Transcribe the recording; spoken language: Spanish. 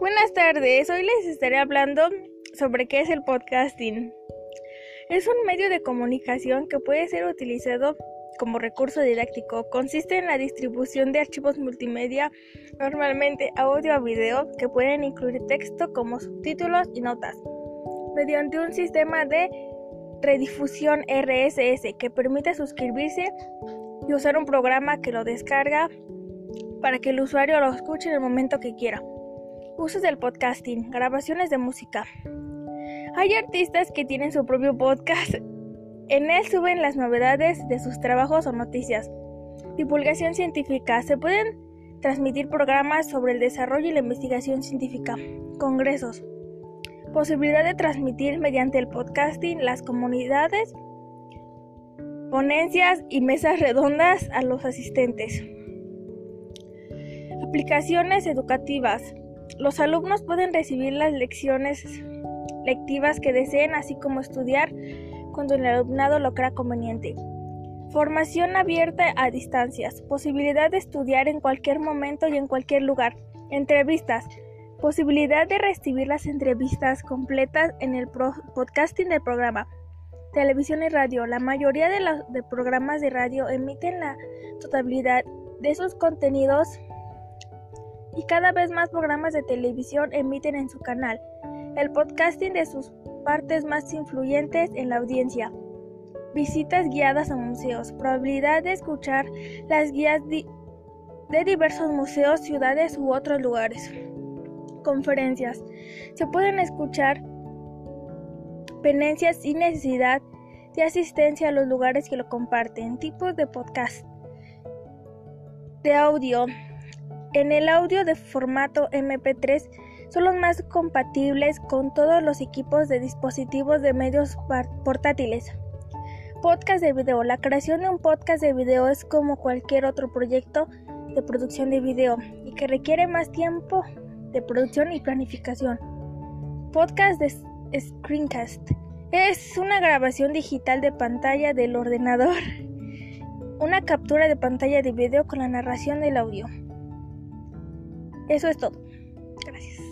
Buenas tardes, hoy les estaré hablando sobre qué es el podcasting. Es un medio de comunicación que puede ser utilizado como recurso didáctico. Consiste en la distribución de archivos multimedia, normalmente audio o video, que pueden incluir texto como subtítulos y notas, mediante un sistema de redifusión RSS que permite suscribirse y usar un programa que lo descarga para que el usuario lo escuche en el momento que quiera. Usos del podcasting, grabaciones de música. Hay artistas que tienen su propio podcast. En él suben las novedades de sus trabajos o noticias. Divulgación científica. Se pueden transmitir programas sobre el desarrollo y la investigación científica. Congresos. Posibilidad de transmitir mediante el podcasting las comunidades, ponencias y mesas redondas a los asistentes. Aplicaciones educativas. Los alumnos pueden recibir las lecciones lectivas que deseen, así como estudiar cuando el alumnado lo crea conveniente. Formación abierta a distancias. Posibilidad de estudiar en cualquier momento y en cualquier lugar. Entrevistas. Posibilidad de recibir las entrevistas completas en el podcasting del programa. Televisión y radio. La mayoría de los programas de radio emiten la totalidad de sus contenidos y cada vez más programas de televisión emiten en su canal el podcasting de sus partes más influyentes en la audiencia. Visitas guiadas a museos. Probabilidad de escuchar las guías de diversos museos, ciudades u otros lugares. Conferencias. Se pueden escuchar penencias sin necesidad de asistencia a los lugares que lo comparten. Tipos de podcast. De audio. En el audio de formato MP3 son los más compatibles con todos los equipos de dispositivos de medios portátiles. Podcast de video. La creación de un podcast de video es como cualquier otro proyecto de producción de video y que requiere más tiempo de producción y planificación. Podcast de screencast. Es una grabación digital de pantalla del ordenador. Una captura de pantalla de video con la narración del audio. Eso es todo. Gracias.